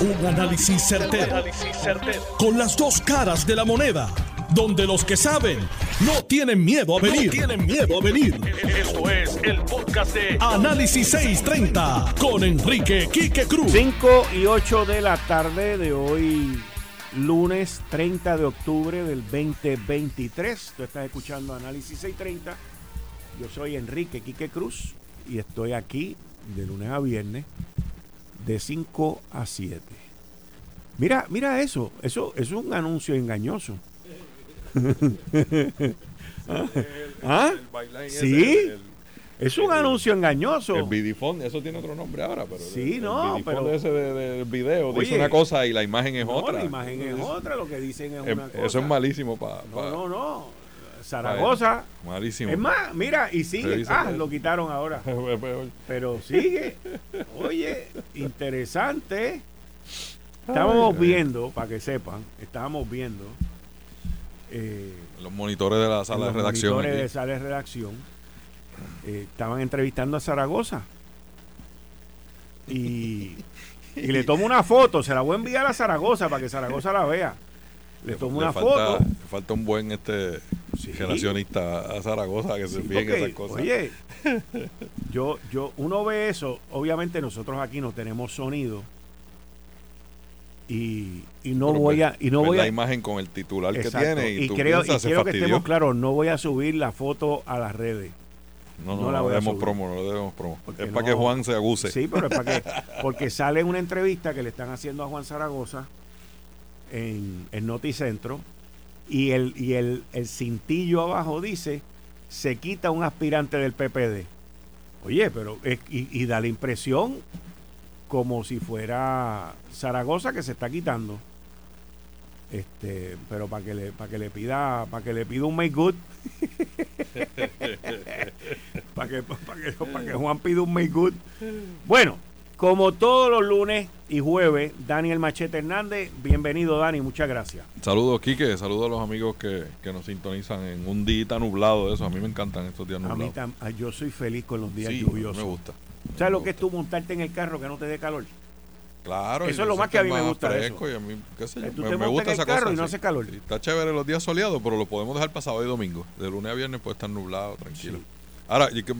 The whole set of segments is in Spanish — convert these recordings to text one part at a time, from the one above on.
Un análisis certero, Con las dos caras de la moneda. Donde los que saben no tienen miedo a venir. tienen miedo a venir. Esto es el podcast de Análisis 630 con Enrique Quique Cruz. 5 y 8 de la tarde de hoy, lunes 30 de octubre del 2023. Tú estás escuchando Análisis 630. Yo soy Enrique Quique Cruz y estoy aquí de lunes a viernes de 5 a 7. Mira, mira eso, eso, es un anuncio engañoso. ¿Ah? sí. es un anuncio engañoso. El Bidifone, eso tiene otro nombre ahora, pero sí, no, el pero ese del video dice una cosa y la imagen es otra. La imagen es otra, lo que dicen es una cosa. Eso es malísimo para. no, no, no. Zaragoza. Malísimo. Es más, mira, y sigue. Ah, lo quitaron ahora. Pero sigue. Oye, interesante. Estábamos viendo, para que sepan, estábamos viendo. Eh, los monitores de la sala de redacción. Los monitores de sala de redacción. Eh, estaban entrevistando a Zaragoza. Y, y le tomo una foto, se la voy a enviar a Zaragoza para que Zaragoza la vea. Le tomo una foto. falta un buen este relacionista a Zaragoza que se fije esas cosas. Oye, yo, yo, uno ve eso, obviamente nosotros aquí no tenemos sonido. Y, y no voy a y no voy la imagen con el titular que tiene y, creo, y quiero que estemos claros no voy a subir la foto a las redes no, no, no, la debemos promo, no debemos promo. es para que Juan se aguse. Sí, pero es para que, porque sale una entrevista que le están haciendo a Juan Zaragoza en, en Noticentro y el, y el, el cintillo abajo dice se quita un aspirante del PPD. Oye, pero y, da la impresión como si fuera Zaragoza que se está quitando. Este, pero para que le para que le pida para que le pida un make good. para que, que, que Juan pida un make good. Bueno, como todos los lunes y jueves, Daniel Machete Hernández. Bienvenido, Dani, muchas gracias. Saludos, Quique. Saludos a los amigos que, nos sintonizan en un día nublado de eso. A mí me encantan estos días nublados. A mí yo soy feliz con los días lluviosos. Me gusta. ¿Sabes lo que es tú montarte en el carro que no te dé calor? Claro. Eso es lo más que a mí me gusta. Y a mí, qué sé yo, me, gusta esa carro y no hace calor. está chévere los días soleados, pero lo podemos dejar pasado y domingo. De lunes a viernes puede estar nublado, tranquilo. Ahora, y que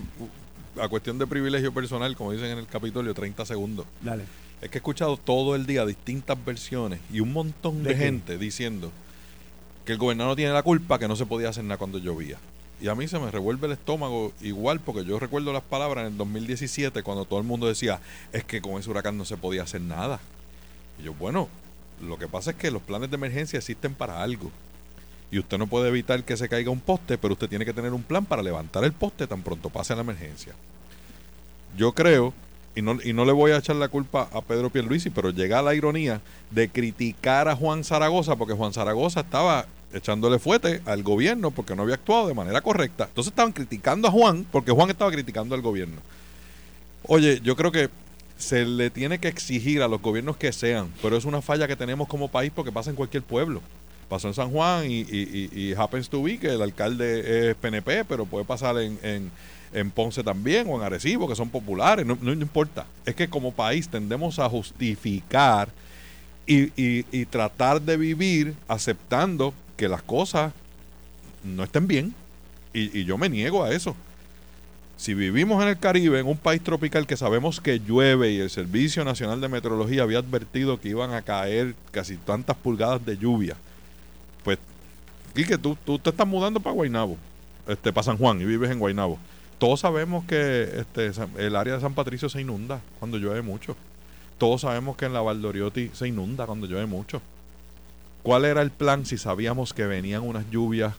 a cuestión de privilegio personal, como dicen en el Capitolio, 30 segundos. Dale. Es que he escuchado todo el día distintas versiones y un montón de, gente diciendo que el gobernador tiene la culpa, que no se podía hacer nada cuando llovía. Y a mí se me revuelve el estómago igual porque yo recuerdo las palabras en el 2017 cuando todo el mundo decía, es que con ese huracán no se podía hacer nada. Y yo, bueno, lo que pasa es que los planes de emergencia existen para algo y usted no puede evitar que se caiga un poste, pero usted tiene que tener un plan para levantar el poste tan pronto pase la emergencia. Yo creo, y no, y no le voy a echar la culpa a Pedro Pierluisi, pero llega la ironía de criticar a Juan Zaragoza, porque Juan Zaragoza estaba echándole fuete al gobierno porque no había actuado de manera correcta. Entonces estaban criticando a Juan porque Juan estaba criticando al gobierno. Oye, yo creo que se le tiene que exigir a los gobiernos que sean, pero es una falla que tenemos como país porque pasa en cualquier pueblo pasó en San Juan y, y, happens to be que el alcalde es PNP, pero puede pasar en, en, Ponce también o en Arecibo, que son populares, no, no, importa. Es que como país tendemos a justificar y, y tratar de vivir aceptando que las cosas no estén bien. Y, yo me niego a eso. Si vivimos en el Caribe, en un país tropical que sabemos que llueve y el Servicio Nacional de Meteorología había advertido que iban a caer casi tantas pulgadas de lluvia, Quique, tú, tú te estás mudando para Guaynabo, este, para San Juan y vives en Guaynabo. Todos sabemos que este, el área de San Patricio se inunda cuando llueve mucho. Todos sabemos que en la Valdoriotti se inunda cuando llueve mucho. ¿Cuál era el plan si sabíamos que venían unas lluvias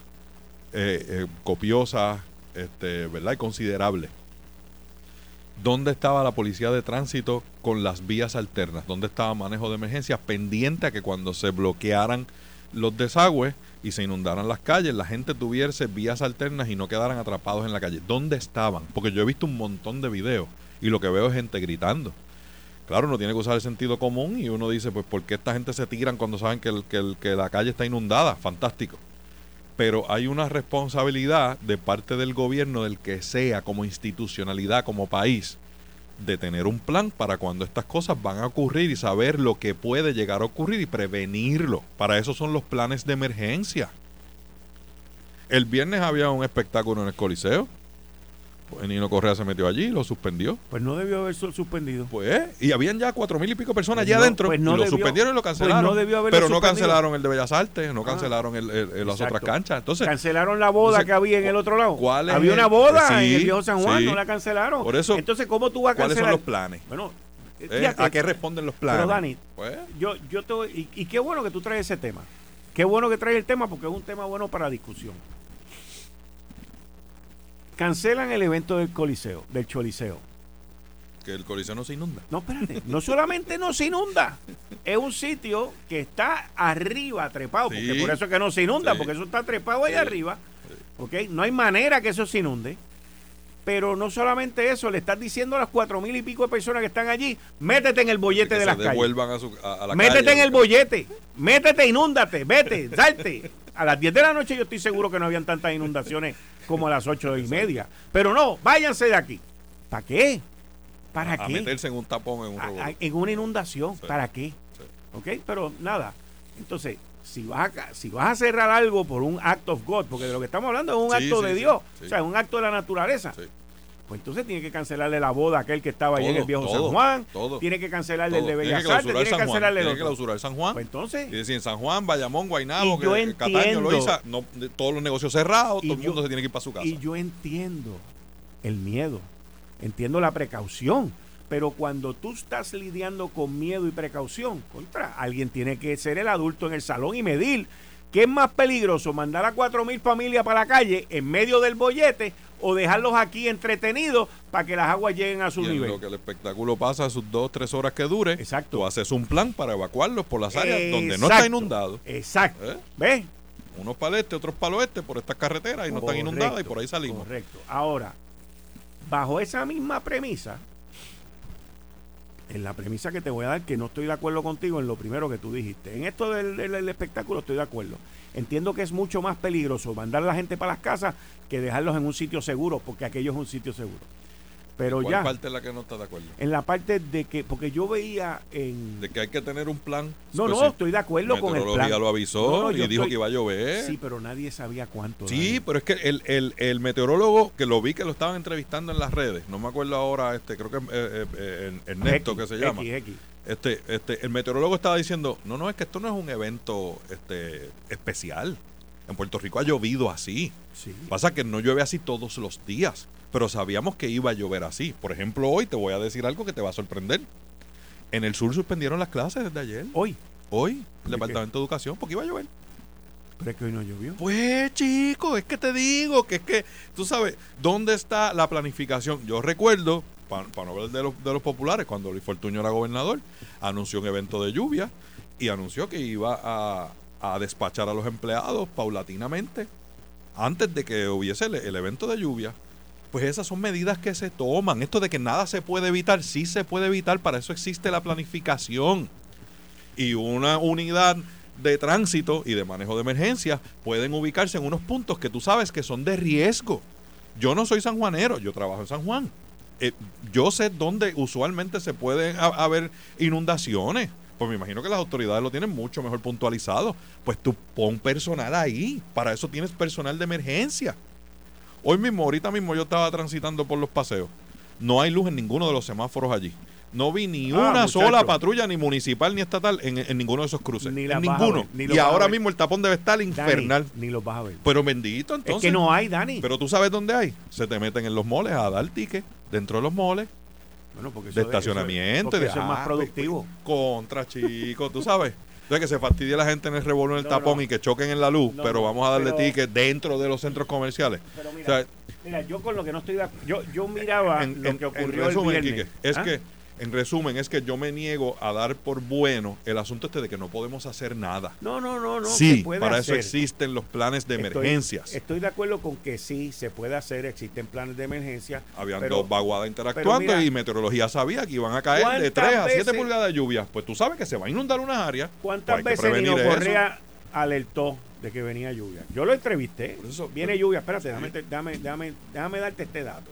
eh, eh, copiosas, este, ¿verdad? Y considerables. ¿Dónde estaba la policía de tránsito con las vías alternas? ¿Dónde estaba manejo de emergencia pendiente a que cuando se bloquearan los desagües y se inundaran las calles, la gente tuviese vías alternas y no quedaran atrapados en la calle. ¿Dónde estaban? Porque yo he visto un montón de videos y lo que veo es gente gritando. Claro, uno tiene que usar el sentido común y uno dice, pues, ¿por qué esta gente se tiran cuando saben que, el, que, que la calle está inundada? Fantástico. Pero hay una responsabilidad de parte del gobierno, del que sea, como institucionalidad, como país, de tener un plan para cuando estas cosas van a ocurrir y saber lo que puede llegar a ocurrir y prevenirlo. Para eso son los planes de emergencia. El viernes había un espectáculo en el Coliseo. Pues Nino Correa se metió allí, lo suspendió. Pues no debió haber suspendido. Pues, y habían ya cuatro mil y pico personas Pues allá no, adentro. pues no y lo debió- suspendieron y lo pues cancelaron. no debió haberlo pero no cancelaron el de Bellas Artes, no Ah. cancelaron el, el- el- las otras canchas. Entonces, cancelaron la boda entonces, que había en el otro lado. ¿cuál es había una boda Sí, en el viejo San Juan, sí. no la cancelaron. Por eso, Entonces, ¿cómo tú vas a ¿cuáles cancelar? son los planes? Bueno, eh, fíjate, ¿A qué responden los planes? Pero Dani, Pues, yo, yo te y qué bueno que tú traes ese tema. Qué bueno que traes el tema porque es un tema bueno para discusión. Cancelan el evento del Coliseo, del Choliseo. que el Coliseo no se inunda. No, espérate. No solamente no se inunda, es un sitio que está arriba trepado, porque por eso es que no se inunda, Sí. porque eso está trepado ahí Sí. arriba. ¿Ok? No hay manera que eso se inunde. Pero no solamente eso, le estás diciendo a las cuatro mil y pico de personas que están allí, métete en el bollete de las calles. devuelvan a, su, a, a la Métete calle. en el bollete, métete, inúndate, vete, salte. A las 10 de la noche yo estoy seguro que no habían tantas inundaciones como a las 8 y media. Pero no, váyanse de aquí. ¿Para qué? ¿Para a qué? meterse en un tapón en un A- en una inundación. Sí. ¿Para qué? Sí. ¿Ok? Pero nada. Entonces, si vas, a, si vas a cerrar algo por un act of God, porque de lo que estamos hablando es un Sí, acto de Dios, o sea, un acto de la naturaleza, Sí. Pues entonces tiene que cancelarle la boda a aquel que estaba ahí en el Todo, viejo todo, San Juan, todo, tiene que cancelarle el Todo. de Bellas Artes, tiene que cancelarle el Tiene que clausurar San Juan. Pues entonces, Y decir, en San Juan, Bayamón, Guaynabo, que, yo que Cataño, entiendo- Loíza, no, todos los negocios cerrados, todo el yo- mundo se tiene que ir para su casa. Y yo entiendo el miedo, entiendo la precaución, pero cuando tú estás lidiando con miedo y precaución, contra, alguien tiene que ser el adulto en el salón y medir qué es más peligroso, mandar a cuatro mil familias para la calle en medio del bollete o dejarlos aquí entretenidos para que las aguas lleguen a su y nivel. lo que el espectáculo pasa sus dos, tres horas que dure, Exacto. tú haces un plan para evacuarlos por las áreas donde no está inundado. Exacto. ¿Eh? ¿Ves? Unos para el este, otros para el oeste, por estas carreteras y no están inundadas y por ahí salimos. Correcto. Ahora, bajo esa misma premisa, en la premisa que te voy a dar, que no estoy de acuerdo contigo en lo primero que tú dijiste. En esto del, del- espectáculo estoy de acuerdo. Entiendo que es mucho más peligroso mandar a la gente para las casas que dejarlos en un sitio seguro, porque aquello es un sitio seguro. Pero ¿Cuál ya, parte es la que no está de acuerdo? en la parte de que, porque yo veía en... De que hay que tener un plan. no, no, estoy de acuerdo con el plan. lo avisó No, no, y dijo estoy- que iba a llover. Sí, pero nadie sabía cuánto. Sí, pero es que el, el, el meteorólogo que lo vi que lo estaban entrevistando en las redes, no me acuerdo ahora, este, creo que eh, eh, eh, Ernesto X, que se llama. X, X. Este, este, el meteorólogo estaba diciendo, no, no, es que esto no es un evento este, especial. En Puerto Rico ha llovido así. Sí. Pasa que no llueve así todos los días, pero sabíamos que iba a llover así. Por ejemplo, hoy te voy a decir algo que te va a sorprender. En el sur suspendieron las clases desde ayer. Hoy, Hoy, el qué? Departamento de Educación, porque iba a llover. pero es que hoy no llovió. Pues chico, es que te digo que es que, tú sabes, ¿dónde está la planificación? Yo recuerdo, para no hablar de los, de los populares, cuando Luis Fortuño era gobernador, anunció un evento de lluvia y anunció que iba a, a despachar a los empleados paulatinamente antes de que hubiese el, el evento de lluvia. Pues esas son medidas que se toman. Esto de que nada se puede evitar, sí se puede evitar, para eso existe la planificación y una unidad de tránsito y de manejo de emergencia pueden ubicarse en unos puntos que tú sabes que son de riesgo. Yo no soy sanjuanero, yo trabajo en San Juan. Eh, yo sé dónde usualmente se pueden ha- haber inundaciones. Pues me imagino que las autoridades lo tienen mucho mejor puntualizado. Pues tú pon personal ahí. Para eso tienes personal de emergencia. Hoy mismo, ahorita mismo yo estaba transitando por los paseos. No hay luz en ninguno de los semáforos allí. No vi ni Ah, una muchacho. sola patrulla, ni municipal ni estatal, en, en ninguno de esos cruces. Ni en las vas a ninguno. ni y ahora mismo el tapón debe estar Dani, infernal. ni los vas a ver. Pero bendito, entonces. es que no hay, Dani. Pero tú sabes dónde hay. Se te meten en los moles a dar ticket dentro de los moles Bueno, porque de eso estacionamiento. porque y de, eso es más ah, productivo. Contra, chicos, tú sabes. Entonces que se fastidie la gente en el revuelo en el No, tapón no. y que choquen en la luz, No, pero vamos a darle pero- ticket dentro de los centros comerciales. Pero O mira, sea, mira, yo con lo que no estoy de acuerdo, yo, yo miraba en, lo en- que en ocurrió resumen, el viernes. Quique, es ¿Ah? que, en resumen, es que yo me niego a dar por bueno el asunto este de que no podemos hacer nada. No, no, no, no. sí, puede para hacer. eso existen los planes de Estoy- emergencias. Estoy, de acuerdo con que sí se puede hacer, existen planes de emergencia. Habían pero- dos vaguadas interactuando mira, y meteorología sabía que iban a caer de ¿cuántas 3 a 7 veces- pulgadas de lluvia. Pues tú sabes que se va a inundar unas áreas. ¿Cuántas Pues que veces Nino. Correa alertó de que venía lluvia? Yo lo entrevisté. Por eso- viene lluvia, espérate, déjame, déjame, déjame, déjame darte este dato.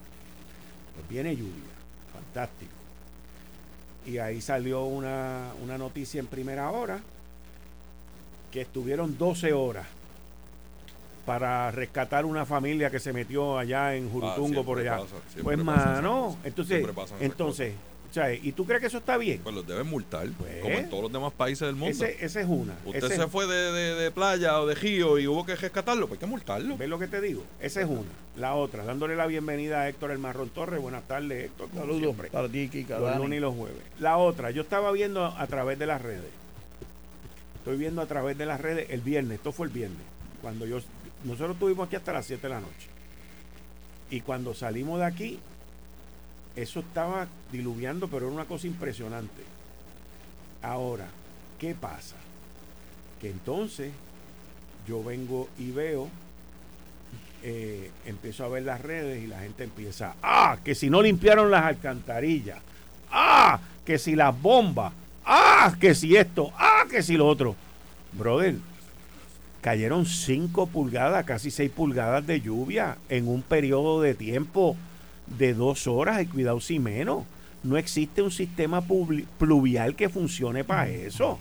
Pues viene lluvia, fantástico. Y ahí salió una, una noticia en primera hora que estuvieron 12 horas para rescatar una familia que se metió allá en Jurutungo Ah, por allá. pasa, pues mano, cosas. entonces, ¿y tú crees que eso está bien? Pues los deben multar, Pues, como en todos los demás países del mundo. Ese, ese es una. Usted Ese- se fue de, de- de playa o de río y hubo que rescatarlo, pues hay que multarlo. ¿Ves lo que te digo? Esa es una. La otra, dándole la bienvenida a Héctor El Marrón Torres. Buenas tardes, Héctor. Saludos para ti, Kika. Los lunes y los jueves. La otra, yo estaba viendo a través de las redes. Estoy viendo a través de las redes el viernes. Esto fue el viernes. Cuando yo. Nosotros estuvimos aquí hasta las 7 de la noche. Y cuando salimos de aquí, eso estaba diluviando, pero era una cosa impresionante. Ahora, ¿qué pasa? Que entonces yo vengo y veo, eh, empiezo a ver las redes y la gente empieza, ah, que si no limpiaron las alcantarillas, ah, que si las bombas, ah, que si esto, ah, que si lo otro. Brother, cayeron 5 pulgadas, casi 6 pulgadas de lluvia en un periodo de tiempo de dos horas y cuidado si menos. No existe un sistema pluvial que funcione para eso.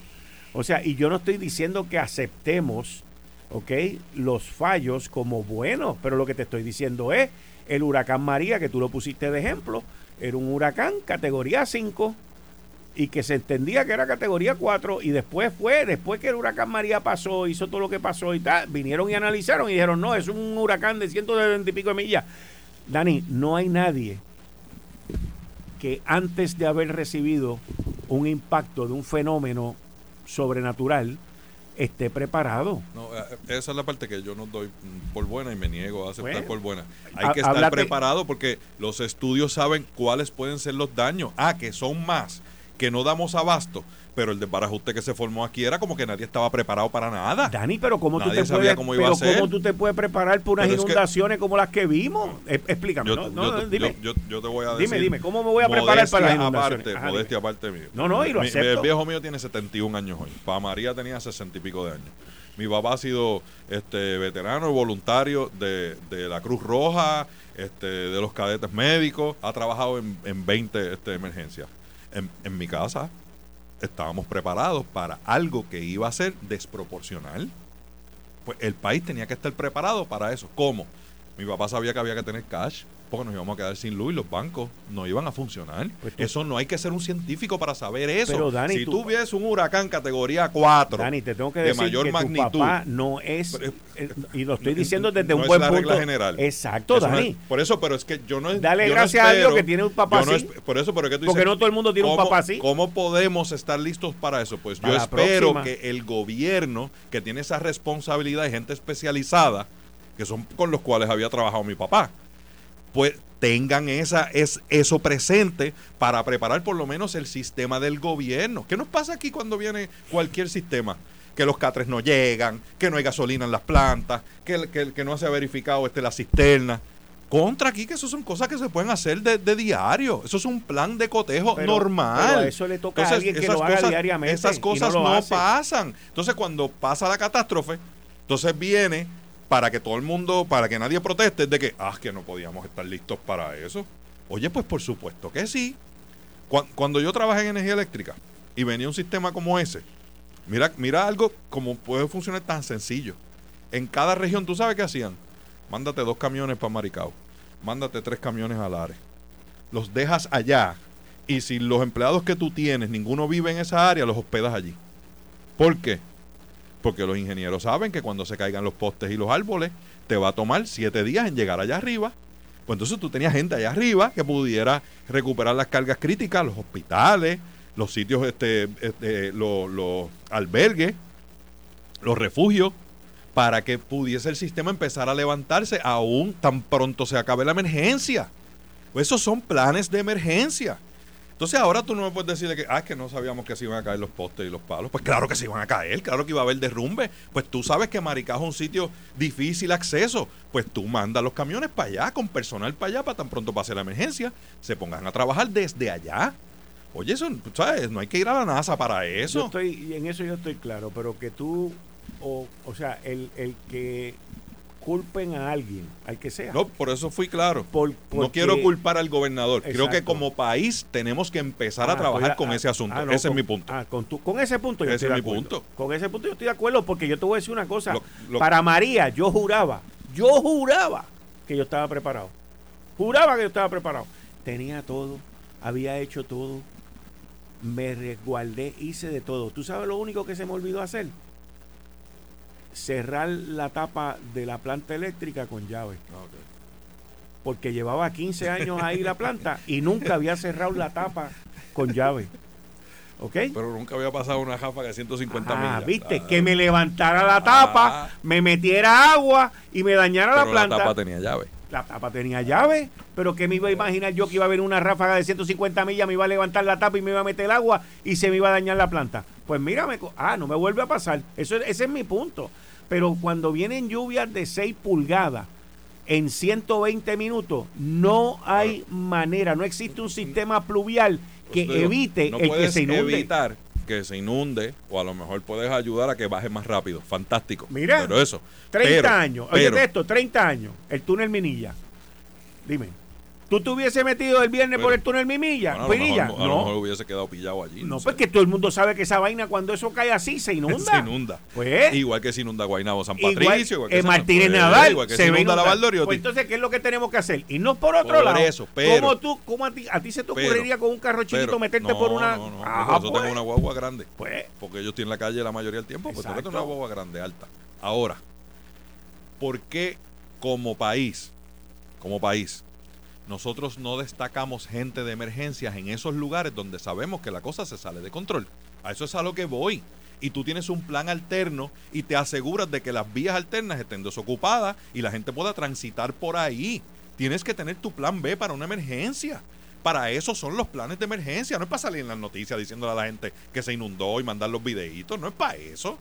O sea, y yo no estoy diciendo que aceptemos, ¿ok? Los fallos como buenos, pero lo que te estoy diciendo es, el huracán María, que tú lo pusiste de ejemplo, era un huracán categoría 5 y que se entendía que era categoría 4 y después fue, después que el huracán María pasó, hizo todo lo que pasó y tal, vinieron y analizaron y dijeron, no, es un huracán de 170 y pico de millas. Dani, no hay nadie que antes de haber recibido un impacto de un fenómeno sobrenatural esté preparado. No, eh, esa es la parte que yo no doy por buena y me niego a aceptar Bueno, por buena. Hay ha- que estar háblate- preparado porque los estudios saben cuáles pueden ser los daños. Ah, que son más, que no damos abasto. Pero el desbarajuste que se formó aquí era como que nadie estaba preparado para nada. Dani, pero ¿cómo tú Nadie te sabía puedes, cómo iba a ser. cómo tú te puedes preparar por unas Pero es que- inundaciones como las que vimos? Eh, explícame, Yo, no, no, yo- dime. yo- yo te voy a Dime, decir. dime, ¿cómo me voy a preparar para las inundaciones? Aparte, Ajá, modestia aparte mío. No, no, y lo Mi- acepto. El viejo mío tiene 71 años hoy. Pa María tenía 60 y pico de años. Mi papá ha sido este veterano y voluntario de, de la Cruz Roja, este, de los cadetes médicos, ha trabajado en, en 20 este, emergencias. En, en mi casa estábamos preparados para algo que iba a ser desproporcional. Pues el país tenía que estar preparado para eso. ¿Cómo? Mi papá sabía que había que tener cash porque nos íbamos a quedar sin luz y los bancos no iban a funcionar. Pues tú- eso no hay que ser un científico para saber eso. Pero, Dani, si tú- ves un huracán categoría 4 Dani, te tengo que de decir mayor que magnitud, tu papá no es, eh, y lo estoy diciendo desde no un es buen la punto. regla general. Exacto, Eso no Dani. es- por eso, pero es que yo no Dale yo no gracias a Dios que tiene un papá así. por eso, pero es que tú Porque dices, no todo el mundo tiene un ¿cómo- papá así. ¿Cómo podemos estar listos para eso? Pues Para yo espero próxima. que el gobierno, que tiene esa responsabilidad de gente especializada, que son con los cuales había trabajado mi papá, pues tengan esa, es, eso presente para preparar por lo menos el sistema del gobierno. ¿Qué nos pasa aquí cuando viene cualquier sistema? Que los catres no llegan, que no hay gasolina en las plantas, que, el- que, que no se ha verificado este, la cisterna. Contra aquí, que eso son cosas que se pueden hacer de, de diario. Eso es un plan de cotejo Pero- normal. pero a eso le toca a alguien que lo haga cosas- diariamente Esas cosas no no, pasan. Entonces, cuando pasa la catástrofe, entonces viene para que todo el mundo, para que nadie proteste, de que, ah, que no podíamos estar listos para eso. Oye, pues por supuesto que sí. Cuan- Cuando yo trabajé en energía eléctrica y venía un sistema como ese, mira, mira algo como puede funcionar tan sencillo. En cada región, ¿tú sabes qué hacían? Mándate dos camiones para Maricao, mándate tres camiones a Lares. Los dejas allá y si los empleados que tú tienes, ninguno vive en esa área, los hospedas allí. ¿Por qué? Porque los ingenieros saben que cuando se caigan los postes y los árboles, te va a tomar siete días en llegar allá arriba. Pues entonces tú tenías gente allá arriba que pudiera recuperar las cargas críticas, los hospitales, los sitios, este, este, los, los albergues, los refugios, para que pudiese el sistema empezar a levantarse aún tan pronto se acabe la emergencia. Pues esos son planes de emergencia. Entonces ahora tú no me puedes decir de que, ah, es que no sabíamos que se iban a caer los postes y los palos. Pues claro que se iban a caer, claro que iba a haber derrumbe. Pues tú sabes que Maricao es un sitio difícil acceso. Pues tú mandas los camiones para allá, con personal para allá, para tan pronto pase la emergencia, se pongan a trabajar desde allá. Oye, eso, ¿sabes? No hay que ir a la NASA para Yo eso. estoy, y en eso yo estoy claro, pero que tú, o, o sea, el, el que culpen a alguien, al que sea. No, por eso fui claro. no quiero culpar al gobernador. Creo que como país tenemos que empezar a ah, trabajar con ese asunto. Ah, ese es mi punto. con, con, ese punto yo estoy de acuerdo. Punto. Con ese punto yo estoy de acuerdo porque yo te voy a decir una cosa. Para María, yo juraba, yo juraba que yo estaba preparado. Juraba que yo estaba preparado. Tenía todo, había hecho todo, me resguardé, hice de todo. ¿Tú sabes lo único que se me olvidó hacer? Cerrar la tapa de la planta eléctrica con llave. Porque llevaba 15 años ahí la planta y nunca había cerrado la tapa con llave. ¿Ok? Pero nunca había pasado una jafa de 150 ah, viste, que me levantara la tapa, ah. me metiera agua y me dañara la planta. La tapa tenía llave. La tapa tenía llave, pero que me iba a imaginar yo que iba a haber una ráfaga de 150 millas, me iba a levantar la tapa y me iba a meter el agua y se me iba a dañar la planta. Pues mírame, ah, no me vuelve a pasar. Eso, ese es mi punto. Pero cuando vienen lluvias de 6 pulgadas en 120 minutos, no hay manera, no existe un sistema pluvial que pues, evite el que se inunde. evitar que se inunde o a lo mejor puedes ayudar a que baje más rápido. Fantástico. Mira, pero eso. 30 años. Oye, esto, 30 años. El túnel Minilla. Dime. ¿Tú te hubiese metido el viernes por el túnel Mimilla? a, lo mejor, a lo mejor hubiese quedado pillado allí. No, pues que todo el mundo sabe que esa vaina cuando eso cae así se inunda. se inunda. Pues, igual que se inunda Guaynabo San Patricio. Igual, que Martínez Nadal. Igual que se, inunda la Valdoriotti. Pues entonces, ¿qué es lo que tenemos que hacer? Y no por otro lado. Eso, pero, ¿Cómo, tú, cómo a, ti, a ti se te ocurriría con un carro chiquito meterte por una. No, no, ah, por eso tengo pues. una guagua grande. Pues. Porque yo estoy en la calle la mayoría del tiempo. Pues tengo una guagua grande, alta. Ahora, ¿por qué como país, como país, nosotros no destacamos gente de emergencias en esos lugares donde sabemos que la cosa se sale de control. A eso es a lo que voy. Y tú tienes un plan alterno y te aseguras de que las vías alternas estén desocupadas y la gente pueda transitar por ahí. Tienes que tener tu plan B para una emergencia. Para eso son los planes de emergencia. No es para salir en las noticias diciéndole a la gente que se inundó y mandar los videitos. No es para eso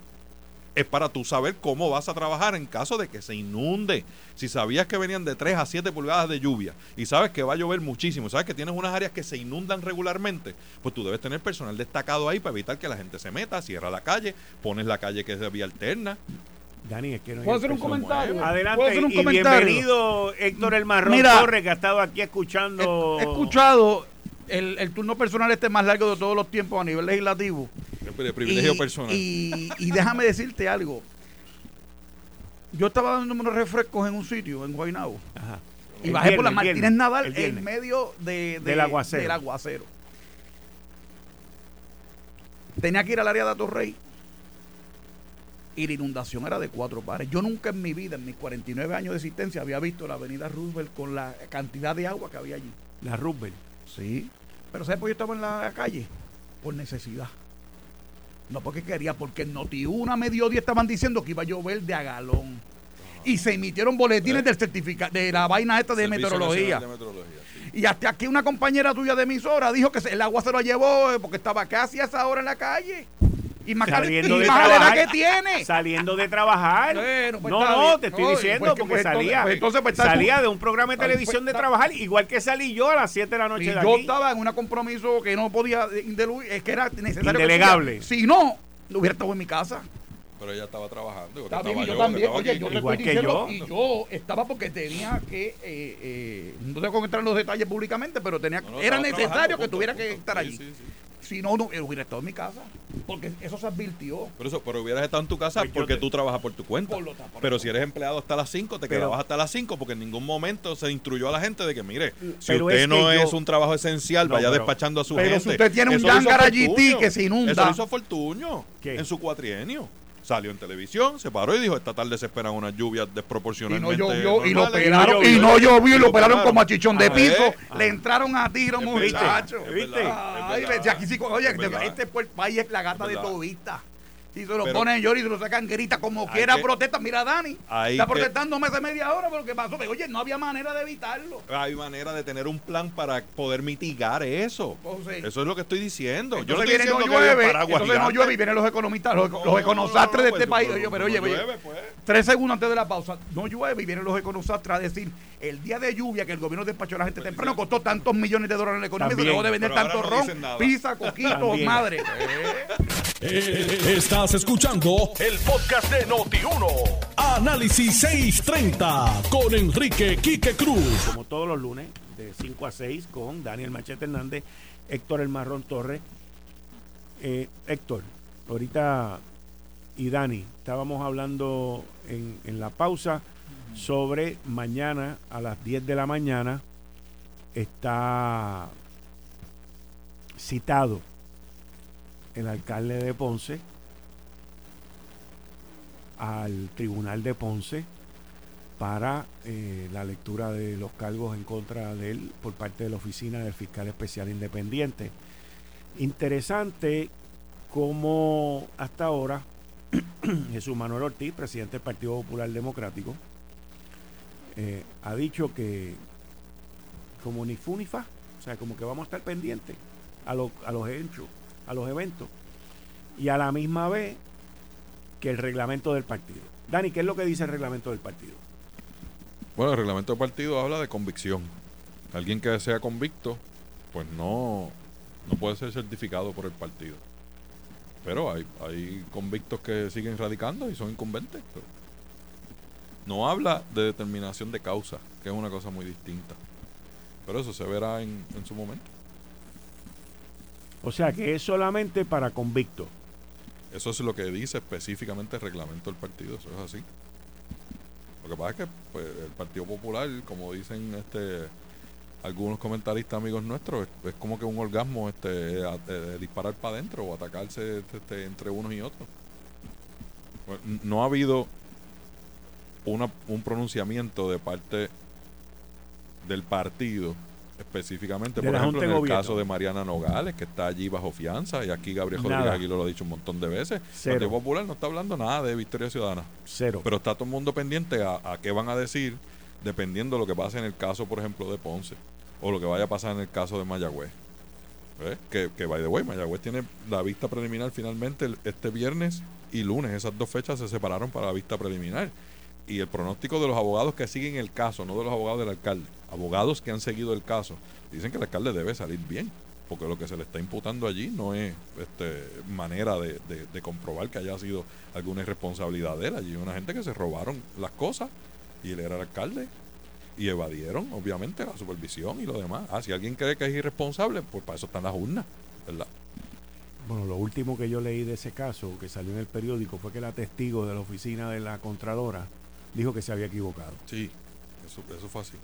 es para tú saber cómo vas a trabajar en caso de que se inunde. Si sabías que venían de 3 a 7 pulgadas de lluvia y sabes que va a llover muchísimo, sabes que tienes unas áreas que se inundan regularmente, pues tú debes tener personal destacado ahí para evitar que la gente se meta, cierra la calle, pones la calle que es de vía alterna. Dani, es que no ¿Puedo hacer un comentario? Adelante, un y bienvenido Héctor El Marrón Torres, que ha estado aquí escuchando. He, escuchado el, el turno personal este más largo de todos los tiempos a nivel legislativo de privilegio personal. Y, déjame decirte algo. Yo estaba dando unos refrescos en un sitio, en Guaynabo. Y bajé por la Martínez Nadal en medio de, del, aguacero. del aguacero. Tenía que ir al área de Atorrey. Y la inundación era de cuatro pares. Yo nunca en mi vida, en mis 49 años de existencia, había visto la avenida Roosevelt con la cantidad de agua que había allí. La Roosevelt. Sí. Pero ¿sabes por qué yo estaba en la calle? Por necesidad. No porque quería, porque en Noti una mediodía estaban diciendo que iba a llover de a galón. Y se emitieron boletines ¿Eh? del certificado, de la vaina esta de meteorología. Y hasta aquí una compañera tuya de emisora dijo que el agua se lo llevó eh, porque estaba casi a esa hora en la calle. Y más, saliendo de trabajar, que tiene. Saliendo de trabajar. Pues no, no, te estoy diciendo pues porque pues salía. salía de un programa de televisión de trabajar, igual que salí yo a las 7 de la noche. de yo estaba en un compromiso que no podía, es que era necesario. Indelegable. si no, hubiera estado en mi casa. Pero ella estaba trabajando. yo, también. Oye, yo igual que yo. Y yo estaba porque tenía que. Eh, eh, no tengo que entrar en los detalles públicamente, pero tenía era necesario que tuviera que estar allí. Si no, no hubiera estado en mi casa. Porque eso se advirtió. Pero, eso, pero hubieras estado en tu casa pues porque tú trabajas por tu cuenta. pero si eres empleado hasta las 5, te quedabas hasta las 5 porque en ningún momento se instruyó a la gente de que, mire, si usted no es un trabajo esencial, vaya despachando a su gente. Pero si usted tiene un Yangar GT que se inunda. Eso hizo Fortuño en su cuatrienio salió en televisión, se paró y dijo, esta tarde se esperan unas lluvias desproporcionalmente. Y no llovió, y lo operaron, y no llovió, y lo operaron como a chichón de piso. Le entraron a tiro, muchachos. ¿Viste? Ay, aquí sí, oye, este país es la gata de todista. Si se lo ponen llorar y se lo sacan grita como quiera, protesta. Mira, Dani, está protestando más de media hora por lo que pasó. Pero, oye, no había manera de evitarlo. Hay manera de tener un plan para poder mitigar eso. Pues eso es lo que estoy diciendo. Yo no estoy diciendo no llueve, entonces no llueve y vienen los economistas, los, economistas de este país. Oye, pero oye, pues. tres segundos antes de la pausa, no llueve y vienen los economistas a decir el día de lluvia que el gobierno despachó a la gente pues temprano costó tantos millones de dólares en la economía, se dejó de vender tanto ron, pizza, coquitos, madre. Eh, estás escuchando el podcast de Noti1. Análisis 630 con Enrique Quique Cruz. Como todos los lunes, de 5 a 6, con Daniel Machete Hernández, Héctor El Marrón Torres. Eh, Héctor, ahorita y Dani, estábamos hablando en, en la pausa sobre mañana a las 10 de la mañana está citado el alcalde de Ponce al tribunal de Ponce para eh, la lectura de los cargos en contra de él por parte de la oficina del fiscal especial independiente. Interesante como hasta ahora Jesús Manuel Ortiz, presidente del Partido Popular Democrático, eh, ha dicho que como ni fu ni fa, o sea, como que vamos a estar pendientes a, a los hechos, a los eventos, y a la misma vez que el reglamento del partido. Dani, ¿qué es lo que dice el reglamento del partido? Bueno, el reglamento del partido habla de convicción. Alguien que sea convicto, pues no, no puede ser certificado por el partido. Pero hay, hay convictos que siguen radicando y son incumbentes. no habla de determinación de causa, que es una cosa muy distinta. Pero eso se verá en, en su momento. O sea que es solamente para convictos. Eso es lo que dice específicamente el reglamento del partido, eso es así. Lo que pasa es que pues, el Partido Popular, como dicen este algunos comentaristas amigos nuestros, es, como que un orgasmo este disparar para adentro o atacarse este, entre unos y otros. Pues, no ha habido una, un pronunciamiento de parte del partido específicamente, por ejemplo, en el caso de Mariana Nogales, que está allí bajo fianza, y aquí Gabriel Rodríguez Aguilo lo ha dicho un montón de veces. El Partido Popular no está hablando nada de Victoria Ciudadana. Cero. Pero está todo el mundo pendiente a, qué van a decir, dependiendo de lo que pase en el caso, por ejemplo, de Ponce, o lo que vaya a pasar en el caso de Mayagüez. Que, que, by the way, Mayagüez tiene la vista preliminar finalmente este viernes y lunes. Esas dos fechas se separaron para la vista preliminar. Y el pronóstico de los abogados que siguen el caso, no de los abogados del alcalde, abogados que han seguido el caso dicen que el alcalde debe salir bien, porque lo que se le está imputando allí no es este, manera de, comprobar que haya sido alguna irresponsabilidad de él. Allí hay una gente que se robaron las cosas y él era el alcalde y evadieron, obviamente, la supervisión y lo demás. Ah, si alguien cree que es irresponsable, pues para eso están las urnas, ¿verdad? Bueno, lo último que yo leí de ese caso, que salió en el periódico, fue que la testigo de la oficina de la Contralora dijo que se había equivocado. Sí, eso, eso fue así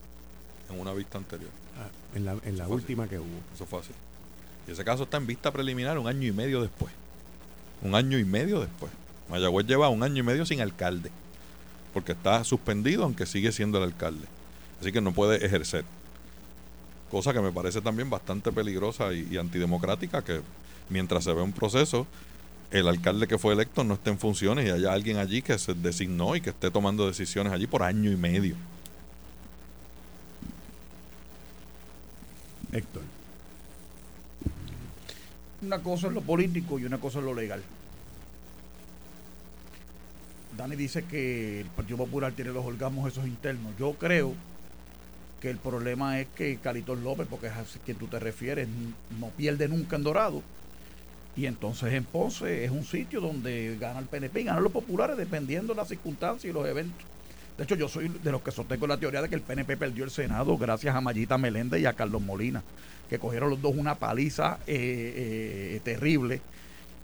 en una vista anterior. Ah, en la, en la última que hubo. Eso fue así. Y ese caso está en vista preliminar un año y medio después. Un año y medio después. Mayagüez lleva un año y medio sin alcalde. Porque está suspendido, aunque sigue siendo el alcalde. Así que no puede ejercer. Cosa que me parece también bastante peligrosa y, y antidemocrática, que mientras se ve un proceso, el alcalde que fue electo no esté en funciones y haya alguien allí que se designó y que esté tomando decisiones allí por año y medio. Héctor. Una cosa es lo político y una cosa es lo legal. Dani dice que el Partido Popular tiene los orgasmos esos internos. Yo creo que el problema es que Carlitos López, porque es a quien tú te refieres, no pierde nunca en Dorado. Y entonces en Ponce es un sitio donde gana el PNP y ganan los populares dependiendo de las circunstancias y los eventos. De hecho, yo soy de los que sostengo la teoría de que el PNP perdió el Senado gracias a Mayita Meléndez y a Carlos Molina, que cogieron los dos una paliza eh, eh, terrible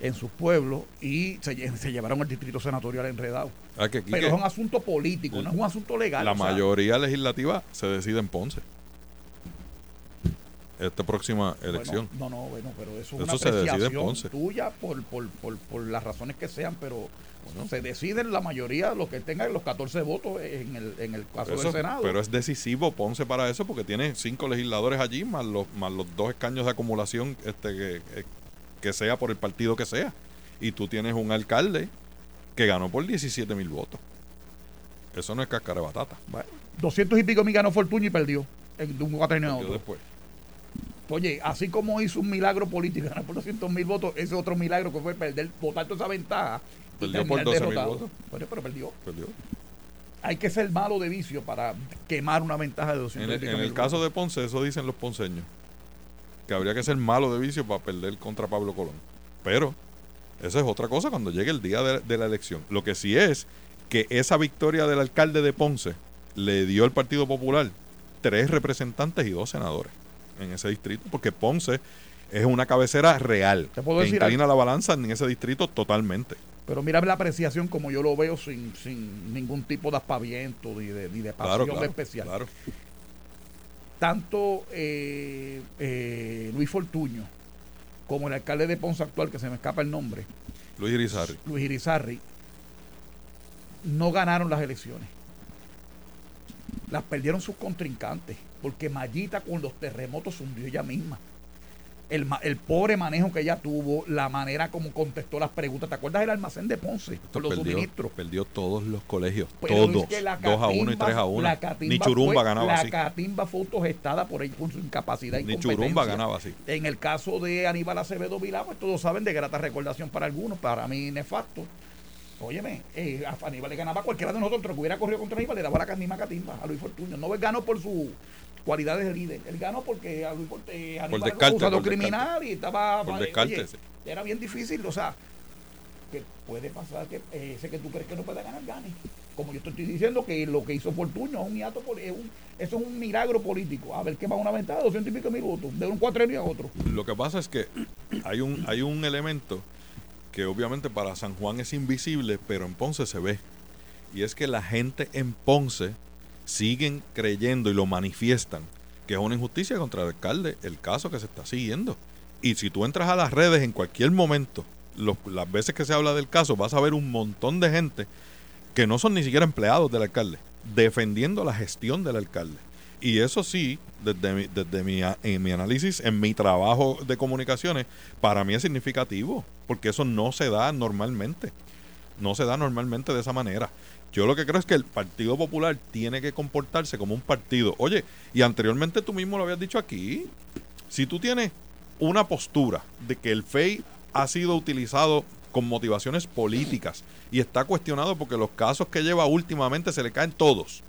en sus pueblos y se, llevaron el distrito senatorial enredado. Ah, Pero es un asunto político, no es un asunto legal. La mayoría legislativa se decide en Ponce esta próxima elección. no, no, bueno, pero eso es una apreciación tuya por, por, por, por, las razones que sean, pero bueno, se deciden la mayoría los que tengan los 14 votos en el, en el caso del Senado. Pero es decisivo Ponce para eso porque tiene cinco legisladores allí más los, más los dos escaños de acumulación este que, que sea por el partido que sea. Y tú tienes un alcalde que ganó por 17 mil votos. Eso no es cáscara de batata. Bueno, 200 y pico mil ganó Fortuño y perdió en un cuatrienio después. Oye, así como hizo un milagro político, ganar por 200 mil votos, ese otro milagro que fue perder, votar toda esa ventaja. Perdió por 12 mil votos. Bueno, pero perdió. Perdió. Hay que ser malo de vicio para quemar una ventaja de 200 En el, en el caso de Ponce, eso dicen los ponceños. Que habría que ser malo de vicio para perder contra Pablo Colón. Pero, esa es otra cosa cuando llegue el día de, de la elección. Lo que sí es que esa victoria del alcalde de Ponce le dio al Partido Popular tres representantes y dos senadores en ese distrito, porque Ponce es una cabecera real. ¿Te puedo que decir inclina la balanza en ese distrito totalmente. Pero mira la apreciación como yo lo veo sin, sin ningún tipo de aspaviento ni de, ni de pasión Claro, claro, especial. claro. Tanto eh, eh, Luis Fortuño como el alcalde de Ponce actual, que se me escapa el nombre, Luis Irizarry. Luis Irizarri, no ganaron las elecciones. Las perdieron sus contrincantes, porque Mayita con los terremotos se hundió ella misma. El, el pobre manejo que ella tuvo, la manera como contestó las preguntas. ¿Te acuerdas del almacén de Ponce? Con los perdió, suministros. perdió todos los colegios, Pero todos. es que la 2 a 1 y catimba- 3 a 1. la catimba Ni Churumba fue- ganaba la así. catimba fue autogestada por, él, por su incapacidad y Ni. Churumba ganaba así. En el caso de Aníbal Acevedo Vilá, pues todos saben de grata recordación para algunos, para mí nefasto. Óyeme, eh, a Aníbal le ganaba a cualquiera de nosotros que hubiera corrido contra Aníbal, le daba la misma catimba a Luis Fortuño. No ganó por sus cualidades de líder, él ganó porque a Luis descarte, acusador por descarte. criminal y estaba... Por descarte, oye, sí. Era bien difícil, o sea, que puede pasar que eh, ese que tú crees que no puede ganar, gane. Como yo te estoy diciendo que lo que hizo Fortuño es un hiato, es un- eso es un milagro político. A ver qué va a una ventaja de 200 y pico mil votos, de un cuatrenio a otro. Lo que pasa es que hay un, hay un elemento que obviamente para San Juan es invisible, pero en Ponce se ve. Y es que la gente en Ponce siguen creyendo y lo manifiestan que es una injusticia contra el alcalde el caso que se está siguiendo. Y si tú entras a las redes en cualquier momento, los- las veces que se habla del caso, vas a ver un montón de gente que no son ni siquiera empleados del alcalde, defendiendo la gestión del alcalde. Y eso sí, desde mi, desde mi, en mi análisis, en mi trabajo de comunicaciones, para mí es significativo, porque eso no se da normalmente. No se da normalmente de esa manera. Yo lo que creo es que el Partido Popular tiene que comportarse como un partido. Oye, y anteriormente tú mismo lo habías dicho aquí, si tú tienes una postura de que el FEI ha sido utilizado con motivaciones políticas y está cuestionado porque los casos que lleva últimamente se le caen todos,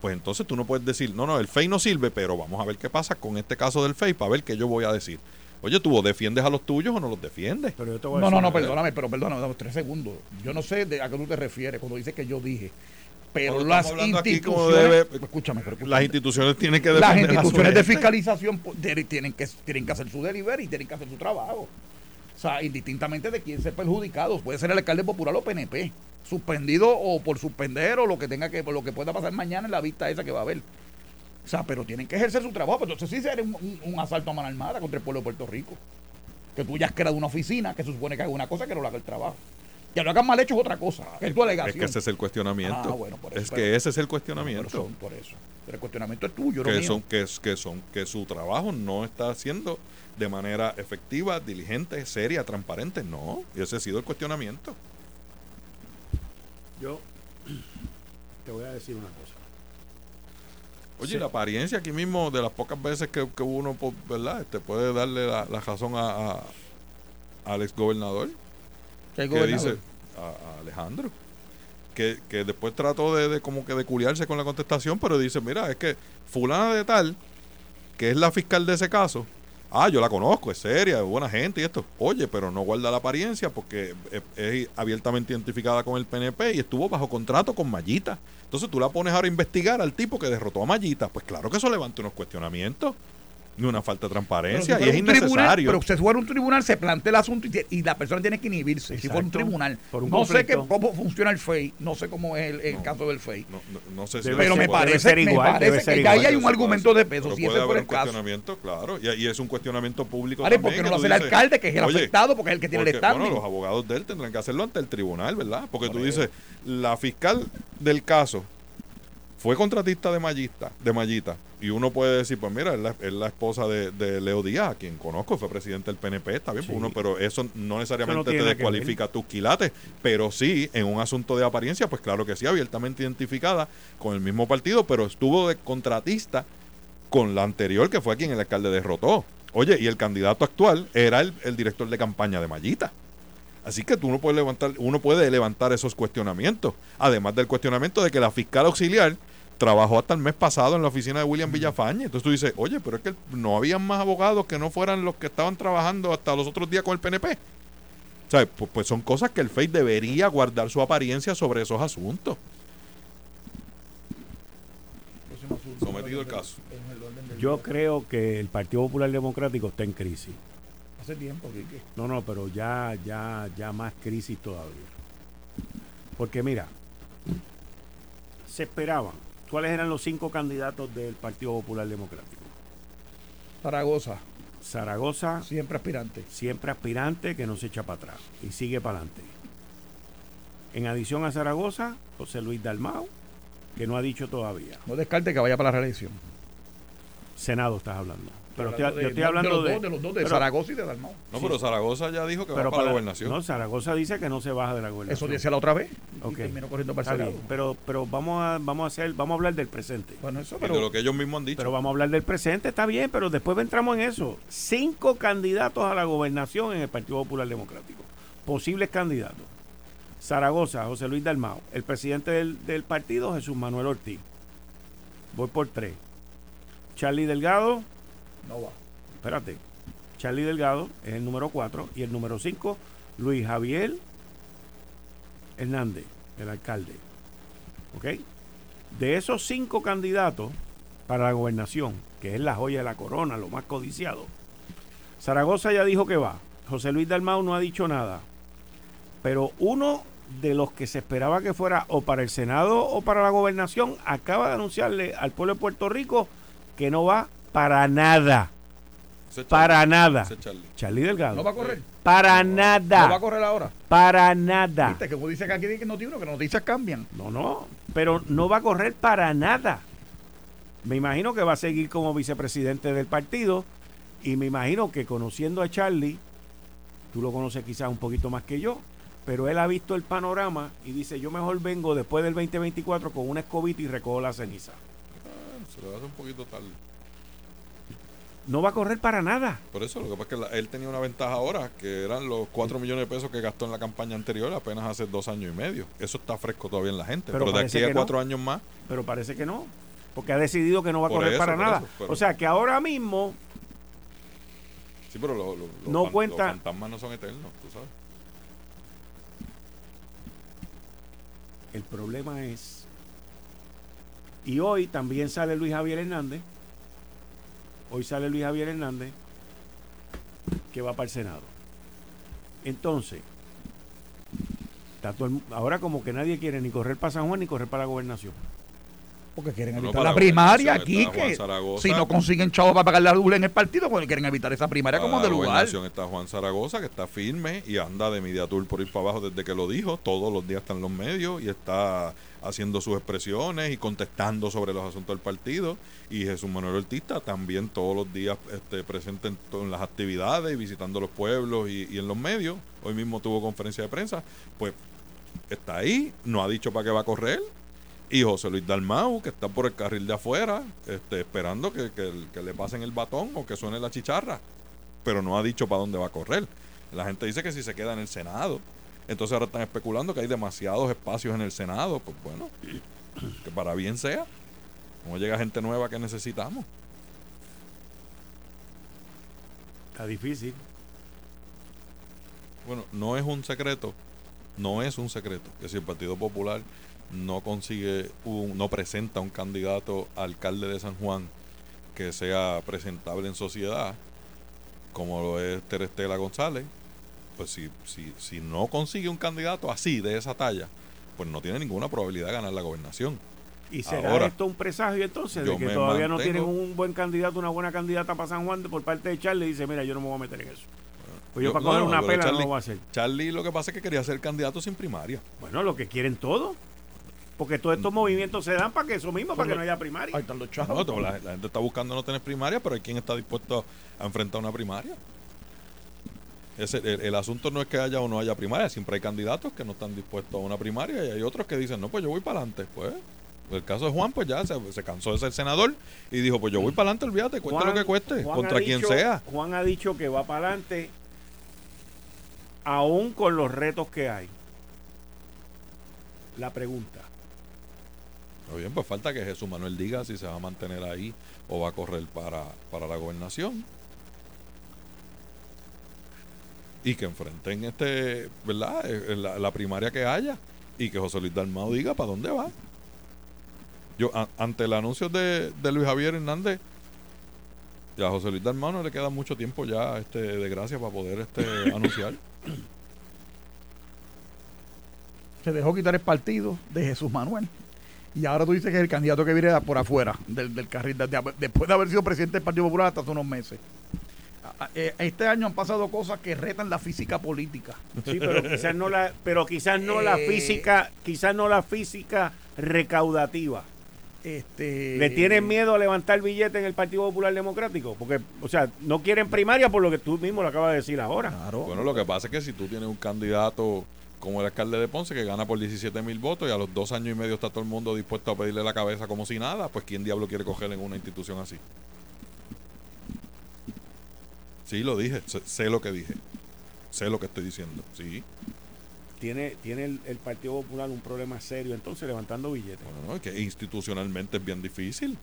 pues entonces tú no puedes decir, no, no, el FEI no sirve, pero vamos a ver qué pasa con este caso del FEI para ver qué yo voy a decir. Oye, ¿tú o defiendes a los tuyos o no los defiendes? Pero yo te voy a No, decir no, no, perdóname, pero perdóname, dame tres segundos. Yo no sé de a qué tú te refieres cuando dices que yo dije. Pero Cuando las instituciones. debe- escúchame, pero escúchame. Las instituciones tienen que las defender a su instituciones de fiscalización de- tienen que, tienen que hacer su delivery y tienen que hacer su trabajo. O sea, indistintamente de quién sea perjudicado, puede ser el alcalde popular o PNP, suspendido o por suspender o lo que tenga que, lo que pueda pasar mañana en la vista esa que va a haber. O sea, pero tienen que ejercer su trabajo. Pero entonces sí sería un, un- un asalto a mano armada contra el pueblo de Puerto Rico. Que tú ya has creado una oficina que se supone que haga una cosa que no lo haga el trabajo. Que lo hagan mal hecho es otra cosa, que es tu Es alegación. que ese es el cuestionamiento. Ah, bueno, por eso, es pero- que ese es el pero cuestionamiento. son por eso. Pero el cuestionamiento es tuyo, no que mío. son que, es- que son que su trabajo no está haciendo de manera efectiva, diligente, seria, transparente, no. Y ese ha sido el cuestionamiento. Yo te voy a decir una cosa. Oye, Sí. la apariencia aquí mismo de las pocas veces que, que uno, ¿verdad? Este puede darle la, la razón a, a- al exgobernador, el que dice a, a Alejandro, que, que después trató de, de como que de culiarse con la contestación, pero dice, mira, es que fulana de tal, que es la fiscal de ese caso, ah, yo la conozco, es seria, es buena gente y esto. Oye, pero no guarda la apariencia porque es, abiertamente identificada con el PNP y estuvo bajo contrato con Mallita. Entonces tú la pones ahora a investigar al tipo que derrotó a Mallita. Pues claro que eso levanta unos cuestionamientos una falta de Pero transparencia si y es un tribunal, innecesario. pero si fuera un tribunal, se plantea el asunto y, la persona tiene que inhibirse. Si fuera un tribunal. Por un no sé que, cómo funciona el FEI, no sé cómo es el, el No. caso del FEI. no, no- no sé si Pero me parece, ser me igual, parece que ya ahí igual. hay un argumento de peso. Pero Si puede ese haber fuera un el caso. cuestionamiento, claro. Y, y es un cuestionamiento público Vale, también. porque no lo hace el dices, alcalde, que es el oye, afectado, porque es el que tiene el standing. Bueno, los abogados de él tendrán que hacerlo ante el tribunal, ¿verdad? Porque Por tú dices, la fiscal del caso fue contratista de Mallita, de Mallita, y uno puede decir, pues mira, es la, es la esposa de, de Leo Díaz, a quien conozco, fue presidente del PNP, está bien, pues Sí. uno, pero eso no necesariamente Eso no tiene te descualifica tus quilates, pero sí, en un asunto de apariencia, pues claro que sí, abiertamente identificada con el mismo partido, pero estuvo de contratista con la anterior, que fue a quien el alcalde derrotó. Oye, y el candidato actual era el, el director de campaña de Mallita. Así que tú no puedes levantar, uno puede levantar esos cuestionamientos. Además del cuestionamiento de que la fiscal auxiliar trabajó hasta el mes pasado en la oficina de William Villafañe. Entonces tú dices, oye, pero es que no habían más abogados que no fueran los que estaban trabajando hasta los otros días con el PNP. O sea, pues, pues son cosas que el FEI debería guardar su apariencia sobre esos asuntos. Sometido el caso. Yo creo que el Partido Popular Democrático está en crisis. Hace tiempo, Quique. No, no, pero ya, ya, ya más crisis todavía. Porque mira, se esperaban. ¿Cuáles eran los cinco candidatos del Partido Popular Democrático? Zaragoza, Zaragoza, siempre aspirante. siempre aspirante que no se echa para atrás y sigue para adelante. En adición a Zaragoza, José Luis Dalmau, que no ha dicho todavía. No descarte que vaya para la reelección. Senado estás hablando. Pero estoy- yo estoy de, hablando de los de, dos, de los dos, de pero- Zaragoza y de Dalmau. No, pero Zaragoza ya dijo que va pero para la para- gobernación. No, Zaragoza dice que no se baja de la gobernación. Eso decía la otra vez. Ok. Y terminó corriendo para bien, pero, pero vamos a, vamos a hacer, vamos a hablar del presente. Bueno, eso, Y pero de lo que ellos mismos han dicho. Pero vamos a hablar del presente, está bien, pero después entramos en eso. Cinco candidatos a la gobernación en el Partido Popular Democrático. Posibles candidatos. Zaragoza, José Luis Dalmao. El presidente del, del partido, Jesús Manuel Ortiz. Voy por tres. Charlie Delgado, no va. espérate. Charlie Delgado es el número cuatro. Y el número cinco, Luis Javier Hernández, el alcalde. ¿Ok? De esos cinco candidatos para la gobernación, que es la joya de la corona, lo más codiciado, Zaragoza ya dijo que va. José Luis Dalmau no ha dicho nada. Pero uno de los que se esperaba que fuera o para el Senado o para la gobernación acaba de anunciarle al pueblo de Puerto Rico que no va para nada. Para nada. Charlie. Charlie Delgado. No va a correr. Para No va a nada. correr ahora. Para nada. Viste que como dice que aquí que no tiene uno, que las noticias cambian. No, no, pero no va a correr para nada. Me imagino que va a seguir como vicepresidente del partido y me imagino que conociendo a Charlie, tú lo conoces quizás un poquito más que yo, pero él ha visto el panorama y dice, yo mejor vengo después del 2024 con una escobita y recojo la ceniza. Ah, Se le hace un poquito tarde. No va a correr para nada. Por eso, lo que pasa es que la- él tenía una ventaja ahora, que eran los 4 millones de pesos que gastó en la campaña anterior apenas hace dos años y medio. Eso está fresco todavía en la gente. Pero Pero, de aquí a no. cuatro años más, Pero parece que no, porque ha decidido que no va a correr eso, para nada. eso, pero- O sea que ahora mismo sí, pero lo- No cuenta- los fantasmas no son eternos, tú sabes. El problema es. Y hoy también sale Luis Javier Hernández. Hoy sale Luis Javier Hernández que va para el Senado. Entonces, ahora como que nadie quiere ni correr para San Juan ni correr para la gobernación. Porque quieren evitar la primaria aquí. Que si no consiguen chavos para pagar la dula en el partido, pues quieren evitar esa primaria como Para de la lugar. está Juan Zaragoza, que está firme y anda de media tour por ir para abajo desde que lo dijo. Todos los días está en los medios y está haciendo sus expresiones y contestando sobre los asuntos del partido. Y Jesús Manuel Ortiz está también todos los días este, presente en, las actividades y visitando los pueblos y, y en los medios. Hoy mismo tuvo conferencia de prensa. Pues está ahí, no ha dicho para qué va a correr. Y José Luis Dalmau, que está por el carril de afuera, este, esperando que, que- que le pasen el batón o que suene la chicharra. Pero no ha dicho para dónde va a correr. La gente dice que si se queda en el Senado. Entonces ahora están especulando que hay demasiados espacios en el Senado. Pues bueno, que para bien sea. Como llega gente nueva que necesitamos. Está difícil. Bueno, no es un secreto, no es un secreto que si el Partido Popular no consigue, un, no presenta un candidato a alcalde de San Juan que sea presentable en sociedad, como lo es Terestela González, pues si, si, si no consigue un candidato así, de esa talla, pues no tiene ninguna probabilidad de ganar la gobernación. ¿Y será Ahora, esto un presagio entonces de que todavía no tienen un buen candidato, una buena candidata para San Juan por parte de Charlie? Dice, mira, yo no me voy a meter en eso. Pues yo, Yo- para no, coger una pela no lo voy a hacer. Charlie lo que pasa es que quería ser candidato sin primaria. Bueno, lo que quieren todos. Porque todos estos movimientos se dan para que eso mismo, para que no haya primaria. Ahí están los chavos. No, la, la gente está buscando no tener primaria, pero hay quien está dispuesto a enfrentar una primaria. Ese- el, el asunto no es que haya o no haya primaria, siempre hay candidatos que no están dispuestos a una primaria y hay otros que dicen, no, pues yo voy para adelante. Pues el caso de Juan, pues ya se, se cansó de ser senador y dijo, pues yo voy para adelante, olvídate, cueste Juan- lo que cueste, Juan contra quien dicho- sea. Juan ha dicho que va para adelante, aún con los retos que hay. La pregunta. Muy bien, pues falta que Jesús Manuel diga si se va a mantener ahí o va a correr para, para la gobernación. y que enfrenten este, ¿verdad? Eh, La, la primaria que haya y que José Luis Dalmao diga para dónde va. Yo, a- ante el anuncio de, de Luis Javier Hernández, ya a José Luis Dalmao no le queda mucho tiempo ya este, de gracia para poder este, anunciar. Se dejó quitar el partido de Jesús Manuel. Y ahora tú dices que es el candidato que viene por afuera del, del carril, de- de- después de haber sido presidente del Partido Popular hasta hace unos meses. Eh, Este año han pasado cosas que retan la física política. Sí, pero quizás no la, pero quizás no la Eh. física, quizás no la física recaudativa. Este, ¿Le tienen miedo a levantar billete en el Partido Popular Democrático? Porque, o sea, no quieren primaria por lo que tú mismo lo acabas de decir ahora. Claro. Bueno, lo que pasa es que si tú tienes un candidato como el alcalde de Ponce que gana por 17 mil votos y a los dos años y medio está todo el mundo dispuesto a pedirle la cabeza como si nada, pues ¿quién diablo quiere coger en una institución así? Sí, lo dije, sé, sé lo que dije, sé lo que estoy diciendo, sí. Tiene, tiene el, el Partido Popular un problema serio entonces levantando billetes. Bueno, no, es que institucionalmente es bien difícil.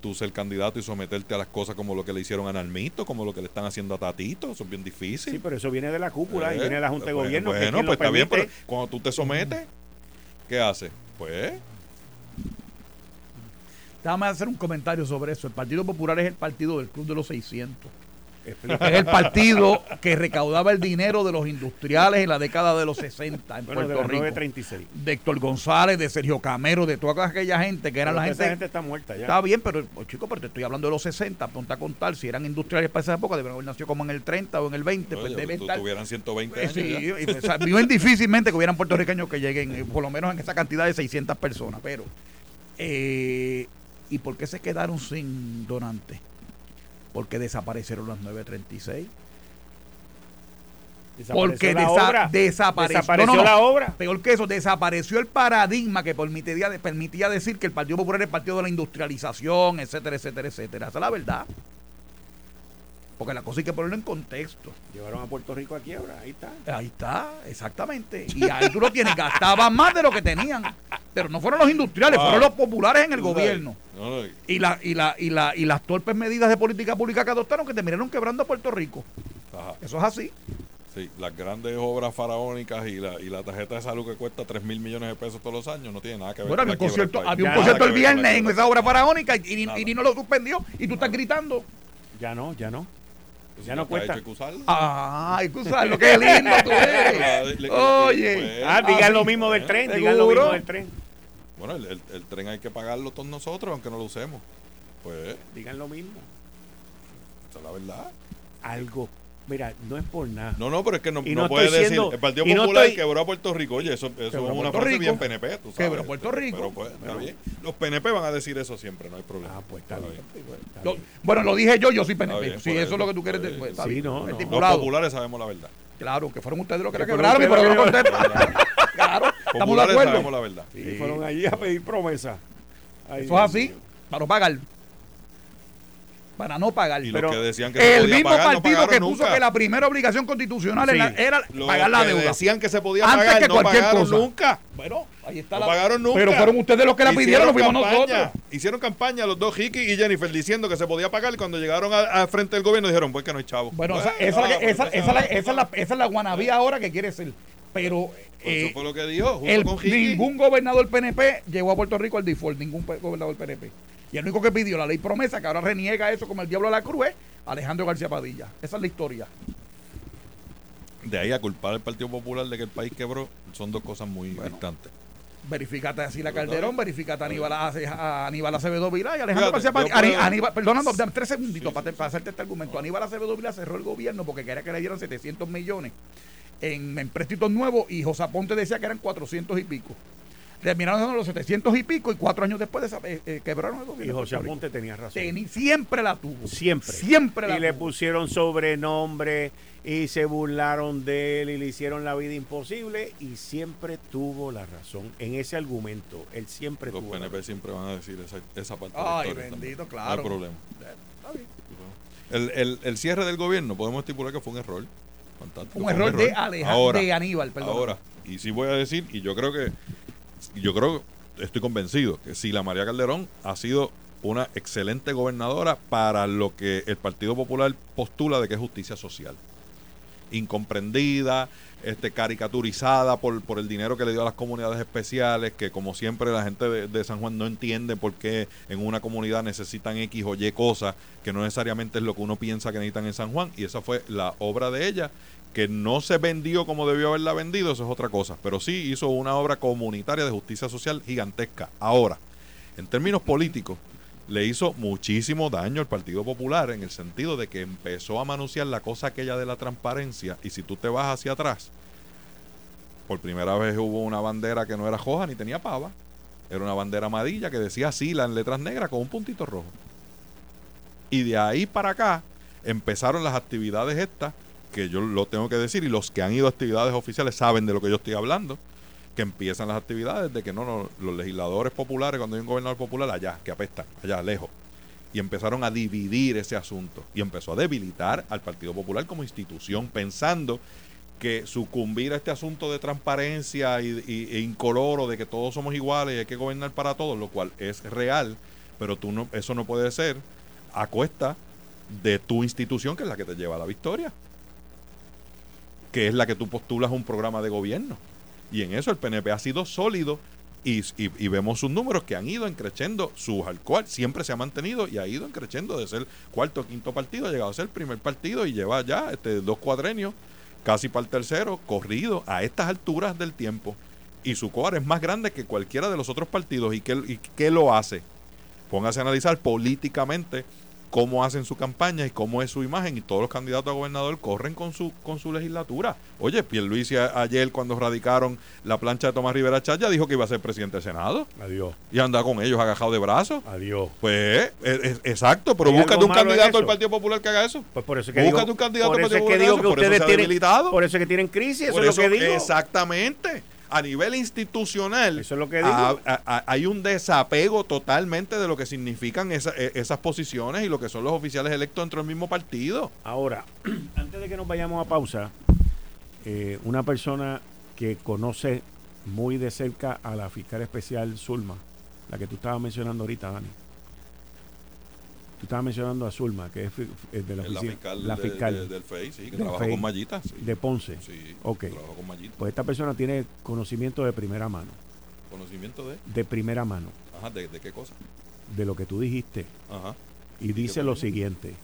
Tú ser candidato y someterte a las cosas como lo que le hicieron a Nalmito, como lo que le están haciendo a Tatito, eso es bien difícil. Sí, pero eso viene de la cúpula y Eh, viene de la Junta de pues, Gobierno. Bueno, pues lo está bien, pero cuando tú te sometes, ¿qué haces? Pues Déjame hacer un comentario sobre eso. El Partido Popular es el partido del Club de los 600. Explica. Es el partido que recaudaba el dinero de los industriales en la década de los 60 en Bueno, de Puerto las Rico. 936. De Héctor González, de Sergio Camero, de toda aquella gente que era la gente. Esa gente está muerta ya. Está bien, pero oh, chico, pero te estoy hablando de los 60, ponte a contar, si eran industriales para esa época, deben haber nacido como en el 30 o en el 20, pues oye, deben tú estar... tuvieran 120 Eh, años. sí, ya. y, o sea, bien difícilmente que hubieran puertorriqueños que lleguen, eh, por lo menos en esa cantidad de 600 personas, pero... eh, ¿Y por qué se quedaron sin donantes? Porque desaparecieron las 936. Desapareció Porque la desa- obra. desapareció, Desapareció no, no, no. la obra. Peor que eso, desapareció el paradigma que permitía, permitía decir que el Partido Popular era el partido de la industrialización, etcétera, etcétera, etcétera. Esa es la verdad. Porque la cosa hay que ponerlo en contexto. Llevaron a Puerto Rico a quiebra. Ahí está. Ahí está, exactamente. Y ahí tú lo tienes, gastaban más de lo que tenían. Pero no fueron los industriales, Ah. fueron los populares en el gobierno. no, no, Y, la, y, la, y, la, y las torpes medidas de política pública que adoptaron que terminaron quebrando a Puerto Rico. ajá, Eso es así. sí, las grandes obras faraónicas y la, y la tarjeta de salud que cuesta 3 mil millones de pesos todos los años no tiene nada que ver Bueno, con había un concierto, había un concierto el viernes en esa obra faraónica y, y, y no lo suspendió y tú estás gritando. Ya no, ya no. Pues Ya si no cuesta. hay que usarlo. Ay, tú sabes lo que lindo tú eres. Oye. pues, Ah, digan lo sí. mismo del tren. Digan lo mismo del tren. Bueno, el, el- el tren hay que pagarlo todos nosotros, aunque no lo usemos. Pues, Digan lo mismo. esa es la verdad. Algo. Mira, no es por nada. No, no, pero es que no, no no puede decir. siendo- el Partido y no Popular estoy- quebró a Puerto Rico. Oye, eso, eso es una Puerto frase Rico. bien PNP, tú sabes. Quebró a Puerto Rico. Pero pues, está Pero- bien. Los PNP van a decir eso siempre, no hay problema. Ah, pues está Está bien. Está Lo- bien. bueno, lo dije yo, yo soy PNP. bien, Si por eso es lo que tú quieres está después. bien. está Sí, no, no. Los populares sabemos la verdad. Claro, que fueron ustedes los que la Que quebraron eso no contestan. Claro, estamos de acuerdo. sabemos la verdad. Y fueron allí a pedir promesa. Eso es así, para no pagar. Para no pagar. Y Pero los que decían que se El podía mismo pagar, no partido que puso nunca. que la primera obligación constitucional Sí. era, pagar la deuda. decían que se podía Antes pagar, que no cualquier pagaron cosa. nunca. Bueno, ahí está No la. pagaron nunca. Pero fueron ustedes los que la pidieron, Hicieron fuimos campaña, nosotros. Hicieron campaña los dos, Ricky y Jennifer, diciendo que se podía pagar. Y cuando llegaron al frente del gobierno dijeron, pues que no hay chavo. Bueno, esa, Bueno, esa, es la esa, pues, esa es la- esa es la, esa es la guanabí ahora que quiere ser. Pero pues eh, eso fue lo que dijo, el- con ningún gobernador PNP llegó a Puerto Rico al default, ningún gobernador PNP. Y el único que pidió la ley promesa, que ahora reniega eso como el diablo a la cruz, es Alejandro García Padilla. Esa es la historia. De ahí a culpar al Partido Popular de que el país quebró, son dos cosas muy Bueno. distantes. Verificate a Sila Calderón, verificate a Aníbal, a Aníbal Acevedo Vilá y Alejandro García Padilla. Aníbal, perdóname, dame tres segunditos Sí, para, para hacerte este argumento. Aníbal Acevedo Vilá cerró el gobierno porque quería que le dieran 700 millones en, en préstitos nuevos y José Aponte decía que eran 400 y pico. Terminaron dando los 700 y pico y cuatro años después desa- eh, eh, quebraron el Y gobierno. de José. Aponte tenía razón. Teni- siempre la tuvo. Siempre. Siempre la Y le pusieron sobrenombre y se burlaron de él y le hicieron la vida imposible y siempre tuvo la razón en ese argumento. Él siempre Los tuvo la PNP razón. siempre van a decir esa, esa parte Ay, de la historia también. bendito, No claro. hay problema. Está bien. El, el, el cierre del gobierno, podemos estipular que fue un error. Fantástico, Un fue error de Alejandro de Aníbal, perdón. Ahora, y sí voy a decir, y yo creo que, yo creo, estoy convencido que si la María Calderón ha sido una excelente gobernadora para lo que el Partido Popular postula de que es justicia social. incomprendida, este, caricaturizada por, por el dinero que le dio a las comunidades especiales, que como siempre la gente de, de, San Juan no entiende por qué en una comunidad necesitan X o Y cosas, que no necesariamente es lo que uno piensa que necesitan en San Juan, y esa fue la obra de ella, que no se vendió como debió haberla vendido, eso es otra cosa, pero sí hizo una obra comunitaria de justicia social gigantesca. Ahora, en términos políticos, le hizo muchísimo daño al Partido Popular en el sentido de que empezó a manunciar la cosa aquella de la transparencia y si tú te vas hacia atrás, por primera vez hubo una bandera que no era roja ni tenía pava, era una bandera amarilla que decía Sila en letras negras con un puntito rojo. Y de ahí para acá empezaron las actividades estas, que yo lo tengo que decir, y los que han ido a actividades oficiales saben de lo que yo estoy hablando, que empiezan las actividades de que no, no, los legisladores populares, cuando hay un gobernador popular, allá, que apestan, allá, lejos. Y empezaron a dividir ese asunto. Y empezó a debilitar al Partido Popular como institución, pensando que sucumbir a este asunto de transparencia y, y, e incoloro de que todos somos iguales y hay que gobernar para todos, lo cual es real, pero tú no, eso no puede ser a cuesta de tu institución, que es la que te lleva a la victoria, que es la que tú postulas un programa de gobierno. Y en eso el PNP ha sido sólido y, y, vemos sus números que han ido encreciendo, su alcohol siempre se ha mantenido y ha ido encreciendo de ser cuarto o quinto partido, ha llegado a ser primer partido y lleva ya este, dos cuadrenios, casi para el tercero, corrido a estas alturas del tiempo. Y su core es más grande que cualquiera de los otros partidos. ¿Y qué, y qué lo hace? Póngase a analizar políticamente cómo hacen su campaña y cómo es su imagen y todos los candidatos a gobernador corren con su con su legislatura. Oye, Pierluisi ayer cuando radicaron la plancha de Tomás Rivera Chaya dijo que iba a ser presidente del Senado. Adiós. Y anda con ellos agajado de brazos. Adiós. Pues es, es, exacto, pero búscate un candidato del Partido Popular que haga eso. Pues por eso que búscate digo, un candidato del Partido es que Popular digo que ustedes tienen por eso es que tienen crisis, eso Por es lo que digo. Exactamente. A nivel institucional, Eso es lo que digo. a- a- a- hay un desapego totalmente de lo que significan esa- e- esas posiciones y lo que son los oficiales electos dentro del mismo partido. Ahora, antes de que nos vayamos a pausa, eh, una persona que conoce muy de cerca a la fiscal especial Zulma, la que tú estabas mencionando ahorita, Dani. Tú estabas mencionando a Zulma, que es de la, fiscal, la de- fiscal de- del FEI, sí, que trabaja FEI, con Mallita. Sí, de Ponce. sí Ok. trabaja con Mallita. Pues esta persona tiene conocimiento de primera mano, Conocimiento de, de primera mano, ajá, de, de qué cosa. de lo que tú dijiste. Ajá. Y dice lo siguiente.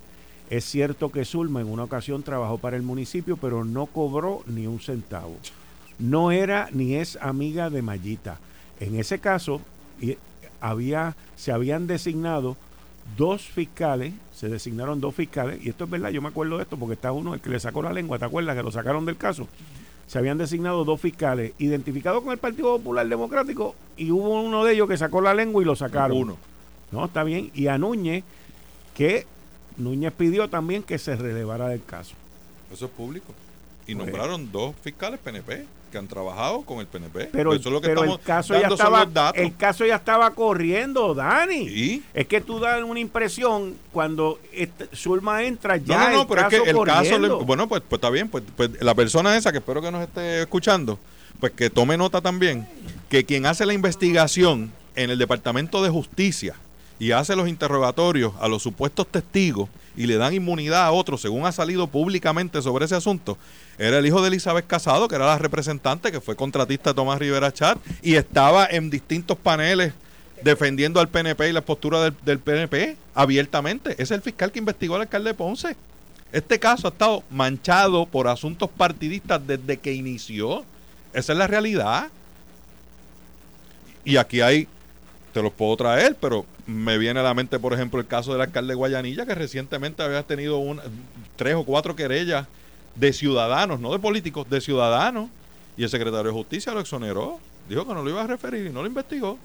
Es cierto que Zulma en una ocasión trabajó para el municipio, pero no cobró ni un centavo. No era ni es amiga de Mayita. En ese caso, y- había, se habían designado dos fiscales, se designaron dos fiscales, y esto es verdad, yo me acuerdo de esto porque está uno el que le sacó la lengua, ¿te acuerdas? Que lo sacaron del caso. Se habían designado dos fiscales identificados con el Partido Popular Democrático y hubo uno de ellos que sacó la lengua y lo sacaron. Uno. No, está bien. Y a Núñez, que Núñez pidió también que se relevara del caso. Eso es público. Y Pues- nombraron dos fiscales PNP que han trabajado con el PNP. Pero, eso es lo que pero estamos el caso ya estaba los datos. el caso ya estaba corriendo, Dani. ¿Y? Es que tú das una impresión cuando este- Zulma entra ya no, no, no, el pero es caso que el caso, le- bueno, pues, pues está bien, pues, pues la persona esa que espero que nos esté escuchando, pues que tome nota también, que quien hace la investigación en el Departamento de Justicia y hace los interrogatorios a los supuestos testigos y le dan inmunidad a otros, según ha salido públicamente sobre ese asunto, era el hijo de Elizabeth Casado, que era la representante, que fue contratista de Tomás Rivera Chat, y estaba en distintos paneles defendiendo al PNP y la postura del, del PNP abiertamente. Es el fiscal que investigó al alcalde de Ponce. Este caso ha estado manchado por asuntos partidistas desde que inició. Esa es la realidad. Y aquí hay, te los puedo traer, pero me viene a la mente, por ejemplo, el caso del alcalde de Guayanilla, que recientemente había tenido una, tres o cuatro querellas de ciudadanos, no de políticos, de ciudadanos. Y el secretario de Justicia lo exoneró. Dijo que no lo iba a referir y no lo investigó.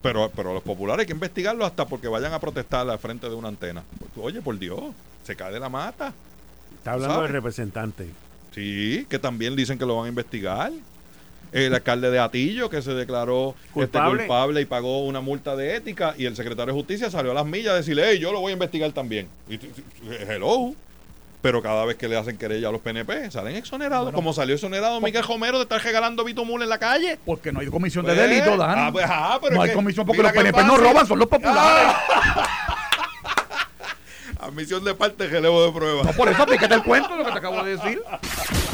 Pero, pero a los populares hay que investigarlo hasta porque vayan a protestar al frente de una antena. Oye, por Dios, se cae de la mata. Está hablando del representante. Sí, que también dicen que lo van a investigar. El alcalde de Atillo, que se declaró este, Culpable. y pagó una multa de ética, y el secretario de Justicia salió a las millas a decirle, hey, yo lo voy a investigar también. Y, t- hello. Pero cada vez que le hacen querella a los PNP, salen exonerados. Bueno, como salió exonerado Miguel Romero de estar regalando bitumul en la calle. Porque no hay comisión de Pues, delito, Dan. ah, pues, ah, pero no hay que- comisión porque los PNP no roban, son los populares. A Admisión de parte, relevo de prueba. No, por eso fíjate el cuento lo que te acabo de decir.